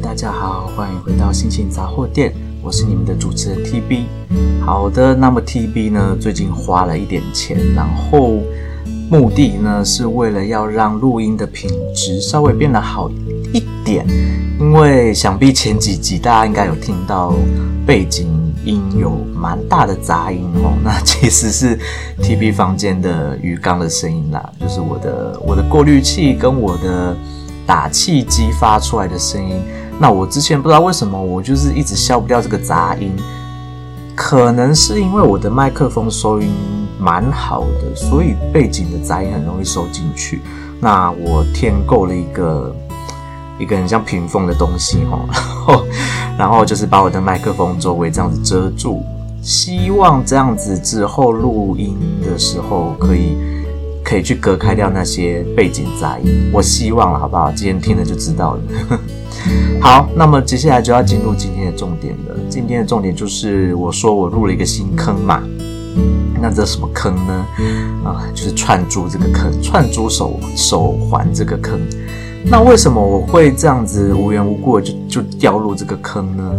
大家好，欢迎回到心情杂货店，我是你们的主持人 TB。好的，那么 TB 呢，最近花了一点钱，然后目的呢是为了要让录音的品质稍微变得好一点，因为想必前几集大家应该有听到背景音有蛮大的杂音哦，那其实是 TB 房间的鱼缸的声音啦，就是我的我的过滤器跟我的。打气机发出来的声音，那我之前不知道为什么我就是一直消不掉这个杂音，可能是因为我的麦克风收音蛮好的，所以背景的杂音很容易收进去。那我添购了一个一个很像屏风的东西哈，然 后然后就是把我的麦克风周围这样子遮住，希望这样子之后录音的时候可以。可以去隔开掉那些背景杂音，我希望了，好不好？今天听了就知道了。好，那么接下来就要进入今天的重点了。今天的重点就是我说我入了一个新坑嘛，那这什么坑呢？啊，就是串珠这个坑，串珠手手环这个坑。那为什么我会这样子无缘无故就就掉入这个坑呢？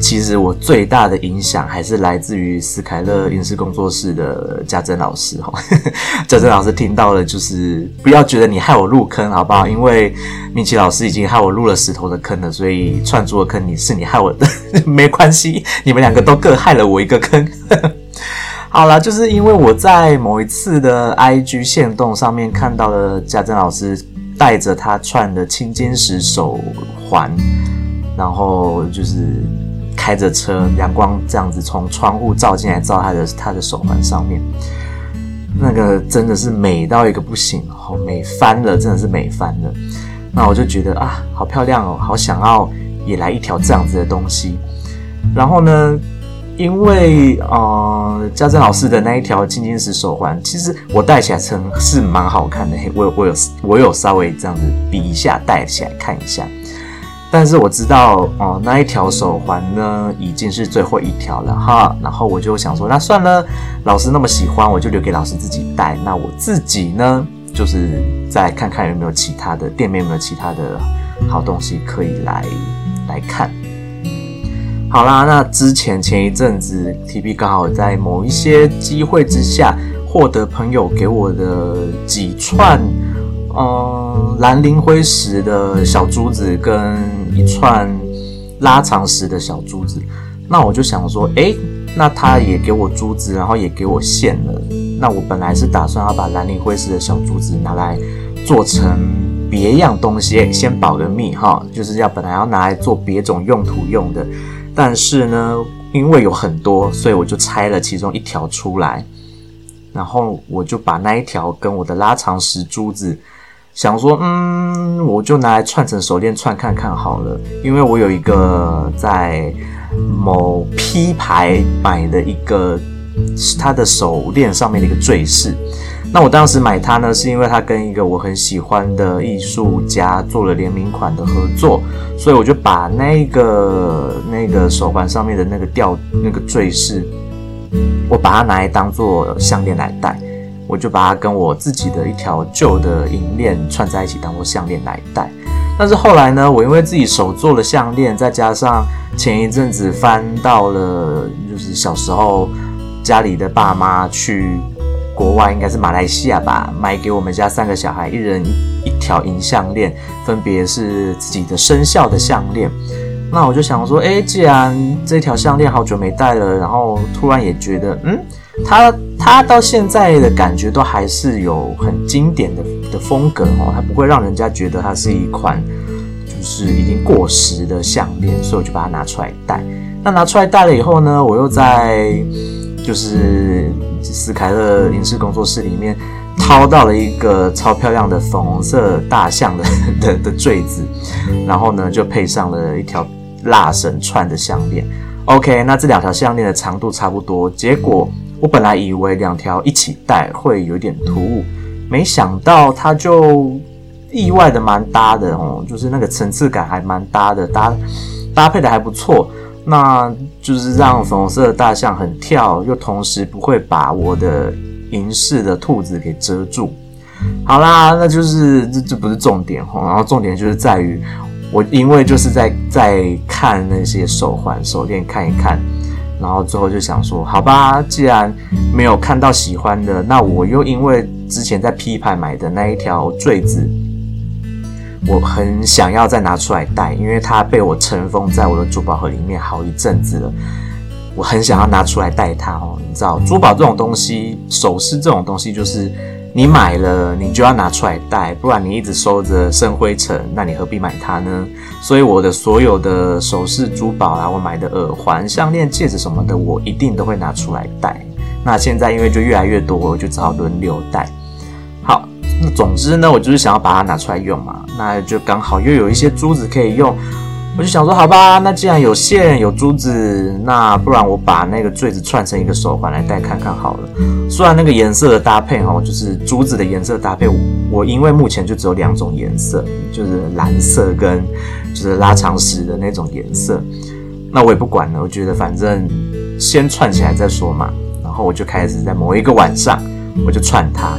其实我最大的影响还是来自于斯凯勒影视工作室的家珍老师哈，家珍老师听到了就是不要觉得你害我入坑好不好？因为米奇老师已经害我入了石头的坑了，所以串珠的坑你是你害我的，没关系，你们两个都各害了我一个坑。好啦，就是因为我在某一次的 IG 线动上面看到了家珍老师带着他串的青金石手环，然后就是。开着车，阳光这样子从窗户照进来，照他的他的手环上面，那个真的是美到一个不行，好美翻了，真的是美翻了。那我就觉得啊，好漂亮哦，好想要也来一条这样子的东西。然后呢，因为呃，家珍老师的那一条青金石手环，其实我戴起来成是蛮好看的。我我有我有稍微这样子比一下，戴起来看一下。但是我知道哦，那一条手环呢，已经是最后一条了哈。然后我就想说，那算了，老师那么喜欢，我就留给老师自己戴。那我自己呢，就是再看看有没有其他的店面，有没有其他的好东西可以来来看。好啦，那之前前一阵子，TB 刚好在某一些机会之下，获得朋友给我的几串。嗯，蓝灵灰石的小珠子跟一串拉长石的小珠子，那我就想说，诶，那他也给我珠子，然后也给我线了。那我本来是打算要把蓝灵灰石的小珠子拿来做成别样东西，先保个密哈，就是要本来要拿来做别种用途用的。但是呢，因为有很多，所以我就拆了其中一条出来，然后我就把那一条跟我的拉长石珠子。想说，嗯，我就拿来串成手链串看看好了，因为我有一个在某 P 牌买的一个它的手链上面的一个坠饰。那我当时买它呢，是因为它跟一个我很喜欢的艺术家做了联名款的合作，所以我就把那个那个手环上面的那个吊那个坠饰，我把它拿来当做项链来戴。我就把它跟我自己的一条旧的银链串在一起，当做项链来戴。但是后来呢，我因为自己手做了项链，再加上前一阵子翻到了，就是小时候家里的爸妈去国外，应该是马来西亚吧，买给我们家三个小孩一人一条银项链，分别是自己的生肖的项链。那我就想说，哎，既然这条项链好久没戴了，然后突然也觉得，嗯。它它到现在的感觉都还是有很经典的的风格哦，它不会让人家觉得它是一款就是已经过时的项链，所以我就把它拿出来戴。那拿出来戴了以后呢，我又在就是斯凯勒影视工作室里面掏到了一个超漂亮的粉红色大象的 的的坠子，然后呢就配上了一条蜡绳串的项链。OK，那这两条项链的长度差不多，结果。我本来以为两条一起戴会有点突兀，没想到它就意外的蛮搭的哦，就是那个层次感还蛮搭的，搭搭配的还不错。那就是让粉红色的大象很跳，又同时不会把我的银饰的兔子给遮住。好啦，那就是这这不是重点哦，然后重点就是在于我因为就是在在看那些手环手链看一看，然后最后就想说，好吧，既然没有看到喜欢的，那我又因为之前在 P 牌买的那一条坠子，我很想要再拿出来戴，因为它被我尘封在我的珠宝盒里面好一阵子了，我很想要拿出来戴它哦。你知道，珠宝这种东西，首饰这种东西就是。你买了，你就要拿出来戴，不然你一直收着生灰尘，那你何必买它呢？所以我的所有的首饰、珠宝啊，我买的耳环、项链、戒指什么的，我一定都会拿出来戴。那现在因为就越来越多，我就只好轮流戴。好，那总之呢，我就是想要把它拿出来用嘛，那就刚好又有一些珠子可以用。我就想说，好吧，那既然有线有珠子，那不然我把那个坠子串成一个手环来戴看看好了。虽然那个颜色的搭配哈，就是珠子的颜色搭配，我因为目前就只有两种颜色，就是蓝色跟就是拉长石的那种颜色。那我也不管了，我觉得反正先串起来再说嘛。然后我就开始在某一个晚上，我就串它。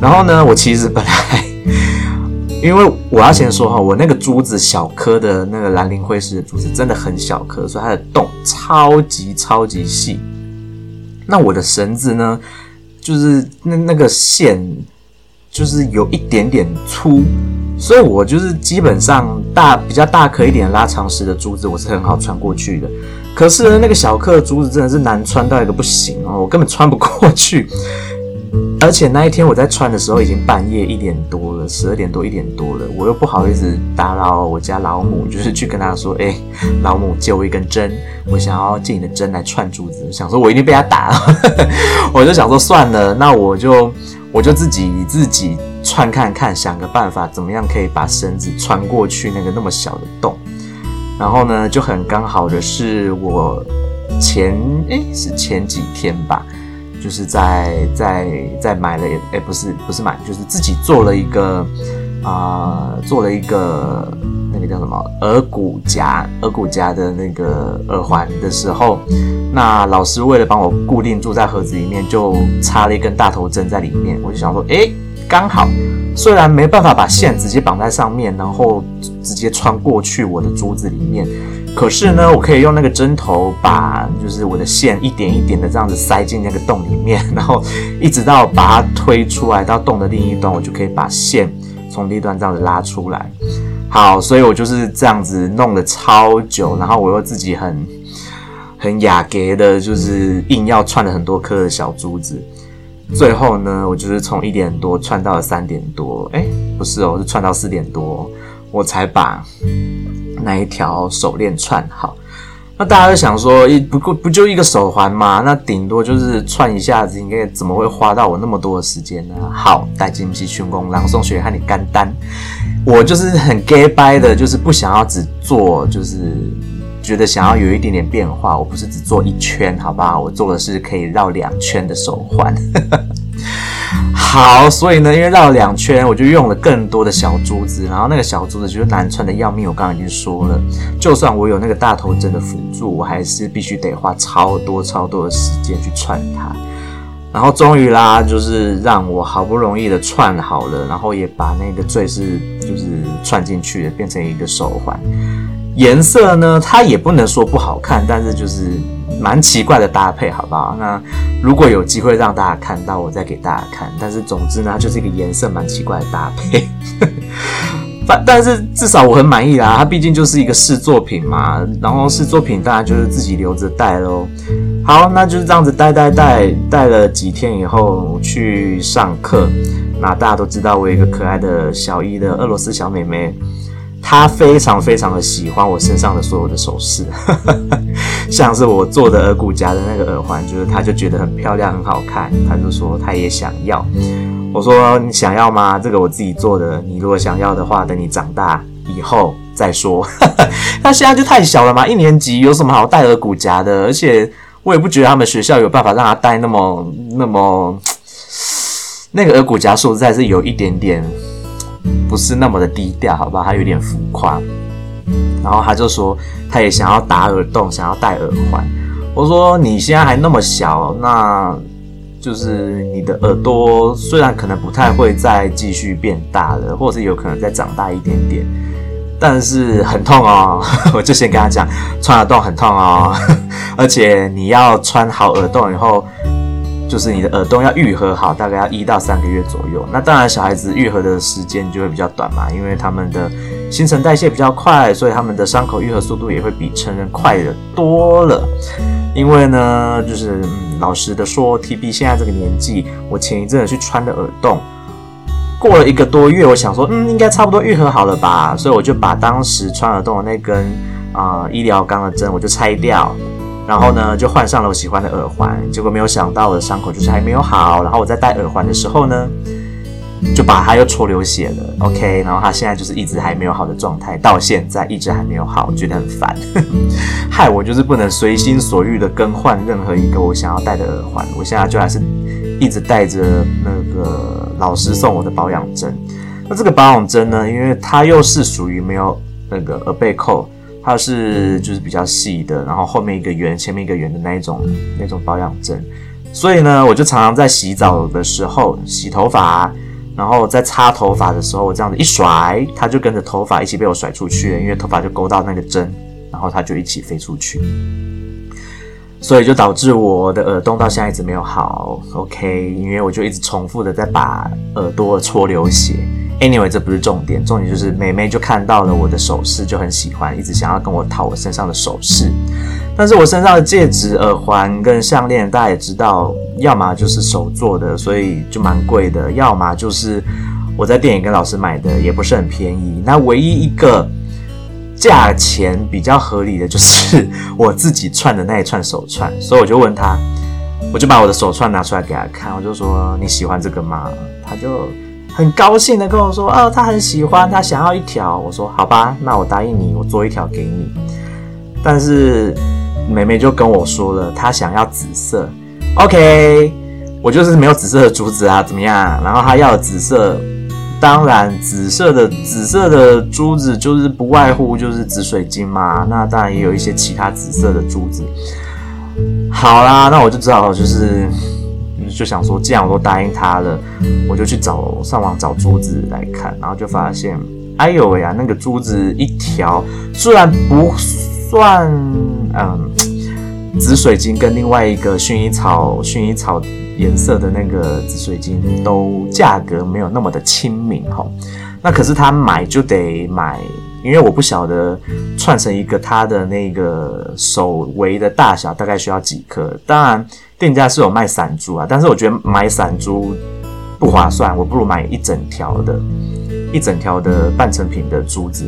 然后呢，我其实本来。因为我要先说哈，我那个珠子小颗的那个蓝灵辉石的珠子真的很小颗，所以它的洞超级超级细。那我的绳子呢，就是那那个线就是有一点点粗，所以我就是基本上大比较大颗一点拉长石的珠子，我是很好穿过去的。可是呢，那个小颗的珠子真的是难穿到一个不行哦，我根本穿不过去。而且那一天我在穿的时候已经半夜一点多了，十二点多一点多了，我又不好意思打扰我家老母，就是去跟她说：“哎、老母借我一根针，我想要借你的针来串珠子。”想说我一定被她打了，我就想说算了，那我就我就自己自己串看看，想个办法怎么样可以把绳子穿过去那个那么小的洞。然后呢，就很刚好的是我前哎、是前几天吧。就是在在在买了，哎、欸，不是不是买，就是自己做了一个啊、做了一个那个叫什么耳骨夹，耳骨夹的那个耳环的时候，那老师为了帮我固定住在盒子里面，就插了一根大头针在里面。我就想说，哎、刚好，虽然没办法把线直接绑在上面，然后直接穿过去我的珠子里面。可是呢，我可以用那个针头把，就是我的线一点一点的这样子塞进那个洞里面，然后一直到把它推出来到洞的另一端，我就可以把线从另一端这样子拉出来。好，所以我就是这样子弄了超久，然后我又自己很很雅给的，就是硬要串了很多颗的小珠子。最后呢，我就是从一点多串到了三点多，哎，不是哦，是串到四点多，我才把。那一条手链串好，那大家就想说，一不过不就一个手环吗？那顶多就是串一下子，应该怎么会花到我那么多的时间呢？好，带金不去功，朗诵学和你干单，我就是很 gay bye 的，就是不想要只做，就是觉得想要有一点点变化。我不是只做一圈，好不好？我做的是可以绕两圈的手环。好，所以呢，因为绕两圈，我就用了更多的小珠子，然后那个小珠子就是难串的要命。我刚刚已经说了，就算我有那个大头针的辅助，我还是必须得花超多超多的时间去串它。然后终于啦，就是让我好不容易的串好了，然后也把那个坠饰就是串进去了，变成一个手环。颜色呢，它也不能说不好看，但是就是。蛮奇怪的搭配，好不好？那如果有机会让大家看到，我再给大家看。但是总之呢，就是一个颜色蛮奇怪的搭配。但但是至少我很满意啦，它毕竟就是一个试作品嘛。然后试作品当然就是自己留着戴喽。好，那就是这样子戴戴戴戴了几天以后去上课。那大家都知道我有一个可爱的小一的俄罗斯小妹妹。他非常非常的喜欢我身上的所有的首饰，像是我做的耳骨夹的那个耳环，就是他就觉得很漂亮很好看，他就说他也想要。我说你想要吗？这个我自己做的，你如果想要的话，等你长大以后再说。他现在就太小了嘛，一年级有什么好戴耳骨夹的？而且我也不觉得他们学校有办法让他戴那么那么那个耳骨夹，说实在是有一点点。不是那么的低调，好不好？他有点浮夸。然后他就说，他也想要打耳洞，想要戴耳环。我说，你现在还那么小，那就是你的耳朵虽然可能不太会再继续变大了，或者是有可能再长大一点点，但是很痛哦，我就先跟他讲，穿耳洞很痛哦，而且你要穿好耳洞以后。就是你的耳洞要愈合好，大概要一到三个月左右。那当然，小孩子愈合的时间就会比较短嘛，因为他们的新陈代谢比较快，所以他们的伤口愈合速度也会比成人快得多了。因为呢，就是、嗯、老实的说，TB 现在这个年纪，我前一阵子去穿的耳洞，过了一个多月，我想说，嗯，应该差不多愈合好了吧，所以我就把当时穿耳洞的那根啊、医疗钢的针，我就拆掉。然后呢，就换上了我喜欢的耳环，结果没有想到我的伤口就是还没有好。然后我在戴耳环的时候呢，就把它又戳流血了。OK，然后它现在就是一直还没有好的状态，到现在一直还没有好，觉得很烦，害我就是不能随心所欲的更换任何一个我想要戴的耳环。我现在就还是一直戴着那个老师送我的保养针。那这个保养针呢，因为它又是属于没有那个耳背扣。它是就是比较细的，然后后面一个圆，前面一个圆的那一种那种保养针，所以呢，我就常常在洗澡的时候洗头发，然后在擦头发的时候，我这样子一甩，它就跟着头发一起被我甩出去了，因为头发就勾到那个针，然后它就一起飞出去，所以就导致我的耳洞到现在一直没有好，OK，因为我就一直重复的在把耳朵搓流血。Anyway，这不是重点，重点就是妹妹就看到了我的首饰，就很喜欢，一直想要跟我讨我身上的首饰。但是我身上的戒指、耳环跟项链，大家也知道，要么就是手做的，所以就蛮贵的；要么就是我在店里跟老师买的，也不是很便宜。那唯一一个价钱比较合理的就是 我自己串的那一串手串，所以我就问他，我就把我的手串拿出来给他看，我就说你喜欢这个吗？他就。很高兴的跟我说，哦，他很喜欢，他想要一条。我说好吧，那我答应你，我做一条给你。但是妹妹就跟我说了，她想要紫色。OK，我就是没有紫色的珠子啊，怎么样？然后她要紫色，当然紫色的紫色的珠子就是不外乎就是紫水晶嘛。那当然也有一些其他紫色的珠子。好啦，那我就只好就是。就想说，既然我都答应他了，我就去找上网找珠子来看，然后就发现，哎呦喂呀，那个珠子一条虽然不算，嗯，紫水晶跟另外一个薰衣草薰衣草颜色的那个紫水晶都价格没有那么的亲民哈，那可是他买就得买。因为我不晓得串成一个它的那个手围的大小大概需要几颗，当然店家是有卖散珠啊，但是我觉得买散珠不划算，我不如买一整条的，一整条的半成品的珠子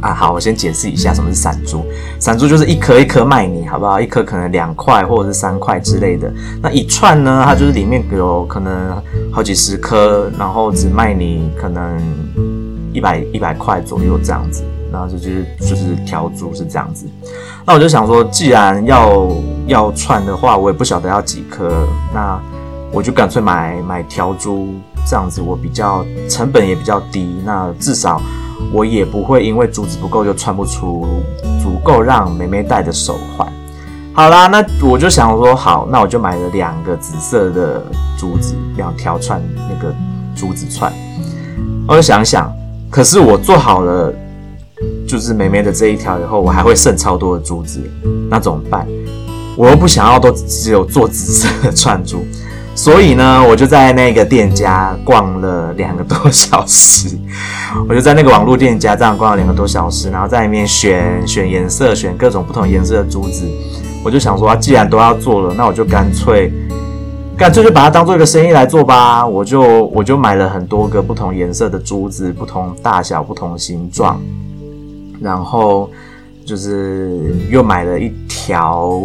啊。好，我先解释一下什么是散珠，散珠就是一颗一颗卖你，好不好？一颗可能两块或者是三块之类的，那一串呢，它就是里面有可能好几十颗，然后只卖你可能。一百一百块左右这样子，然后就是就是条珠是这样子，那我就想说，既然要要串的话，我也不晓得要几颗，那我就干脆买买条珠这样子，我比较成本也比较低，那至少我也不会因为珠子不够就串不出足够让妹妹戴的手环。好啦，那我就想说，好，那我就买了两个紫色的珠子，两条串那个珠子串，我就想想。可是我做好了，就是妹妹的这一条以后，我还会剩超多的珠子，那怎么办？我又不想要都只有做紫色的串珠，所以呢，我就在那个店家逛了两个多小时。我就在那个网络店家这样逛了两个多小时，然后在里面选选颜色，选各种不同颜色的珠子。我就想说，既然都要做了，那我就干脆。干脆就把它当做一个生意来做吧，我就我就买了很多个不同颜色的珠子，不同大小、不同形状，然后就是又买了一条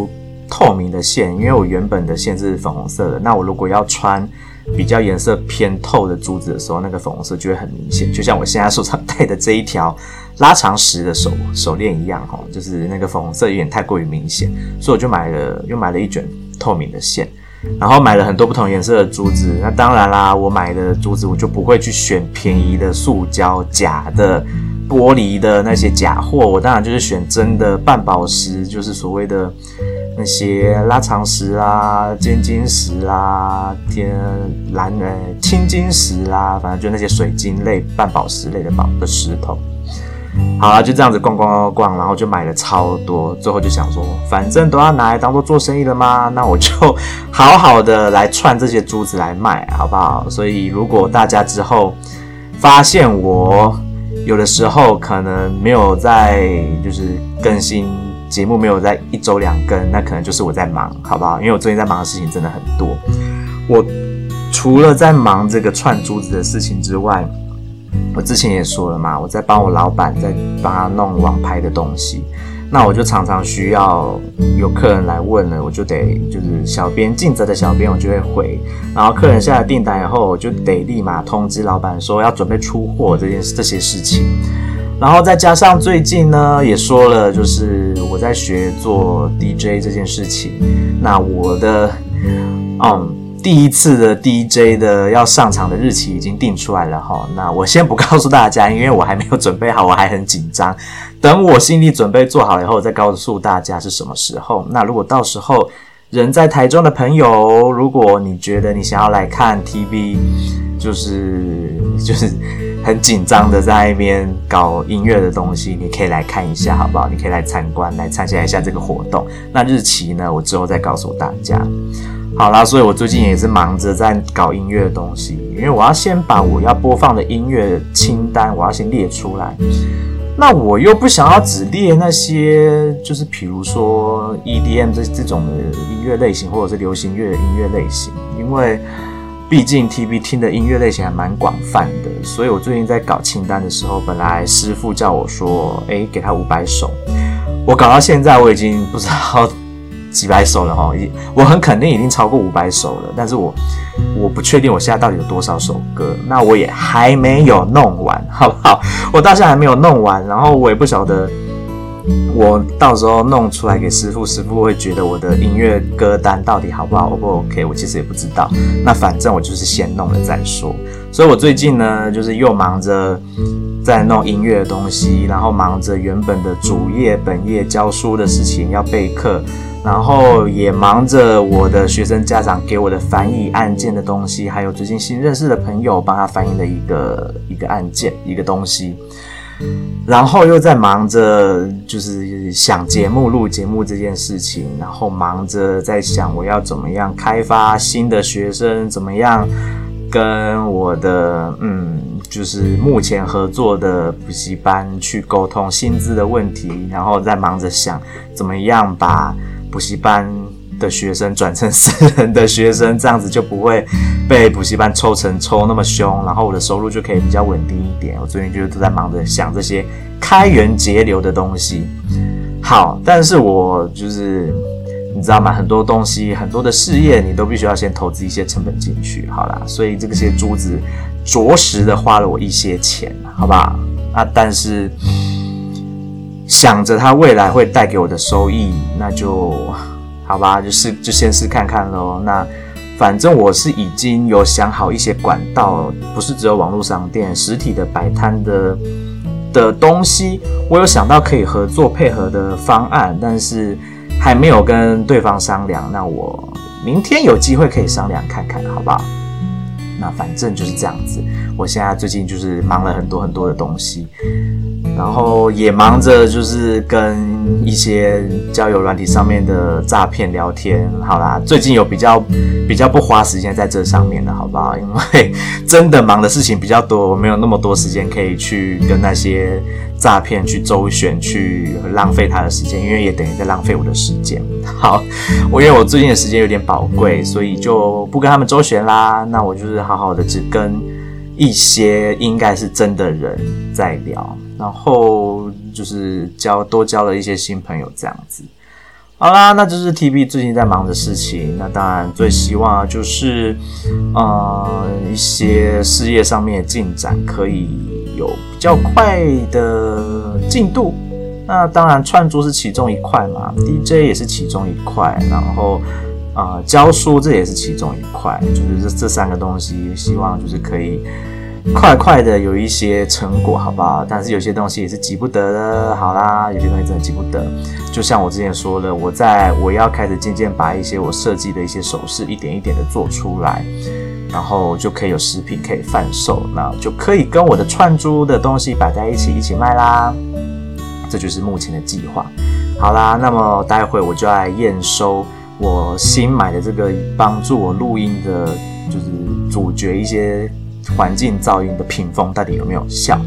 透明的线，因为我原本的线是粉红色的，那我如果要穿比较颜色偏透的珠子的时候，那个粉红色就会很明显，就像我现在手上戴的这一条拉长石的手手链一样，哈，就是那个粉红色有点太过于明显，所以我就买了又买了一卷透明的线。然后买了很多不同颜色的珠子，那当然啦，我买的珠子我就不会去选便宜的塑胶、假的、玻璃的那些假货，我当然就是选真的半宝石，就是所谓的那些拉长石啦、尖晶石啦、天蓝呃青金石啦，反正就那些水晶类、半宝石类的宝的石头。好了，就这样子逛逛逛逛，然后就买了超多。最后就想说，反正都要拿来当做做生意了嘛，那我就好好的来串这些珠子来卖，好不好？所以如果大家之后发现我有的时候可能没有在就是更新节目，没有在一周两更，那可能就是我在忙，好不好？因为我最近在忙的事情真的很多。我除了在忙这个串珠子的事情之外，我之前也说了嘛，我在帮我老板在帮他弄网拍的东西，那我就常常需要有客人来问了，我就得就是小编尽责的小编，我就会回，然后客人下了订单以后，我就得立马通知老板说要准备出货这件事这些事情，然后再加上最近呢也说了，就是我在学做 DJ 这件事情，那我的嗯。第一次的 DJ 的要上场的日期已经定出来了哈，那我先不告诉大家，因为我还没有准备好，我还很紧张。等我心理准备做好以后，再告诉大家是什么时候。那如果到时候人在台中的朋友，如果你觉得你想要来看 TV，就是就是很紧张的在那边搞音乐的东西，你可以来看一下，好不好？你可以来参观，来参加一下这个活动。那日期呢，我之后再告诉大家。好啦，所以我最近也是忙着在搞音乐的东西，因为我要先把我要播放的音乐清单，我要先列出来。那我又不想要只列那些，就是比如说 EDM 这这种的音乐类型，或者是流行乐音乐类型，因为毕竟 TB 听的音乐类型还蛮广泛的，所以我最近在搞清单的时候，本来师傅叫我说，诶，给他五百首，我搞到现在我已经不知道。几百首了哈，已我很肯定已经超过五百首了，但是我我不确定我现在到底有多少首歌，那我也还没有弄完，好不好？我到现在还没有弄完，然后我也不晓得我到时候弄出来给师傅，师傅会觉得我的音乐歌单到底好不好，O 不 OK？我其实也不知道，那反正我就是先弄了再说。所以我最近呢，就是又忙着在弄音乐的东西，然后忙着原本的主业本业教书的事情要备课。然后也忙着我的学生家长给我的翻译案件的东西，还有最近新认识的朋友帮他翻译的一个一个案件一个东西，然后又在忙着就是想节目录节目这件事情，然后忙着在想我要怎么样开发新的学生，怎么样跟我的嗯就是目前合作的补习班去沟通薪资的问题，然后在忙着想怎么样把。补习班的学生转成私人的学生，这样子就不会被补习班抽成抽那么凶，然后我的收入就可以比较稳定一点。我最近就都在忙着想这些开源节流的东西。好，但是我就是你知道吗？很多东西，很多的事业，你都必须要先投资一些成本进去。好啦，所以这个些珠子着实的花了我一些钱，好不好？啊，但是。想着它未来会带给我的收益，那就好吧，就试就先试看看喽。那反正我是已经有想好一些管道，不是只有网络商店、实体的摆摊的的东西，我有想到可以合作配合的方案，但是还没有跟对方商量。那我明天有机会可以商量看看，好不好？那反正就是这样子。我现在最近就是忙了很多很多的东西。然后也忙着就是跟一些交友软体上面的诈骗聊天，好啦，最近有比较比较不花时间在这上面的，好不好？因为 真的忙的事情比较多，我没有那么多时间可以去跟那些诈骗去周旋，去浪费他的时间，因为也等于在浪费我的时间。好，我因为我最近的时间有点宝贵，所以就不跟他们周旋啦。那我就是好好的只跟一些应该是真的人在聊。然后就是交多交了一些新朋友，这样子。好啦，那就是 TB 最近在忙的事情。那当然最希望就是，呃，一些事业上面的进展可以有比较快的进度。那当然串珠是其中一块嘛，DJ 也是其中一块，然后啊、呃，教书这也是其中一块，就是这这三个东西，希望就是可以。快快的有一些成果，好不好？但是有些东西也是急不得的，好啦，有些东西真的急不得。就像我之前说的，我在我要开始渐渐把一些我设计的一些首饰一点一点的做出来。然后就可以有食品可以贩售，那就可以跟我的串珠的东西摆在一起一起卖啦。这就是目前的计划。好啦，那么待会我就来验收我新买的这个帮助我录音的，就是主角一些环境噪音的屏风到底有没有效。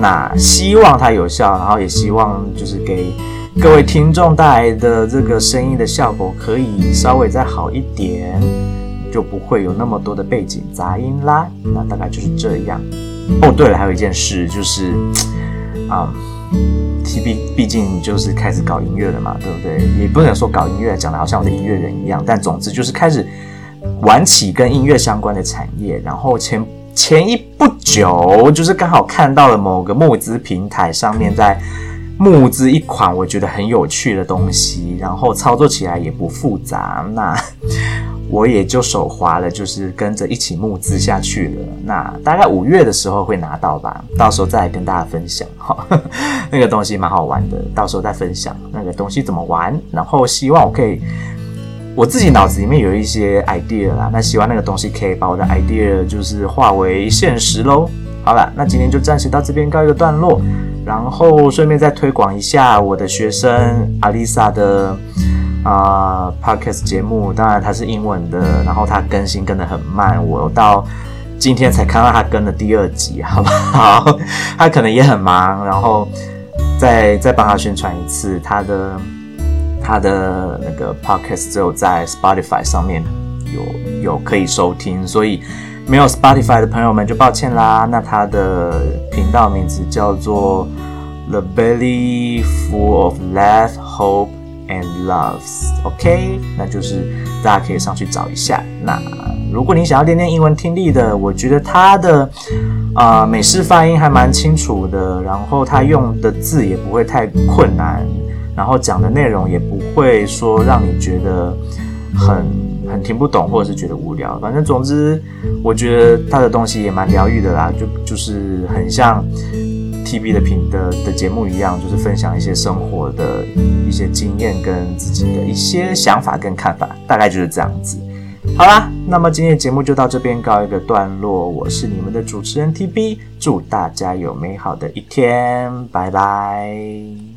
那希望它有效，然后也希望就是给各位听众带来的这个声音的效果可以稍微再好一点，就不会有那么多的背景杂音啦。那大概就是这样。哦，对了，还有一件事就是，啊、，TB 毕竟就是开始搞音乐了嘛，对不对？也不能说搞音乐讲的好像我是音乐人一样，但总之就是开始玩起跟音乐相关的产业，然后前。前一不久，就是刚好看到了某个募资平台上面在募资一款我觉得很有趣的东西，然后操作起来也不复杂，那我也就手滑了，就是跟着一起募资下去了。那大概五月的时候会拿到吧，到时候再跟大家分享哈。那个东西蛮好玩的，到时候再分享那个东西怎么玩，然后希望我可以。我自己脑子里面有一些 idea 啦，那希望那个东西可以把我的 idea 就是化为现实喽。好了，那今天就暂时到这边告一个段落，然后顺便再推广一下我的学生阿丽莎的啊、podcast 节目，当然它是英文的，然后它更新更得很慢，我到今天才看到它更了第二集，好不好？他可能也很忙，然后再再帮他宣传一次他的。他的那个 podcast 只有在 Spotify 上面有有可以收听，所以没有 Spotify 的朋友们就抱歉啦。那他的频道名字叫做 The Belly Full of Laugh, Hope and Loves，OK？那就是大家可以上去找一下。那如果你想要练练英文听力的，我觉得他的啊、美式发音还蛮清楚的，然后他用的字也不会太困难。然后讲的内容也不会说让你觉得很很听不懂，或者是觉得无聊。反正总之，我觉得他的东西也蛮疗愈的啦，就就是很像 TB 的频的的节目一样，就是分享一些生活的一些经验跟自己的一些想法跟看法，大概就是这样子。好啦，那么今天的节目就到这边告一个段落。我是你们的主持人 TB，祝大家有美好的一天，拜拜。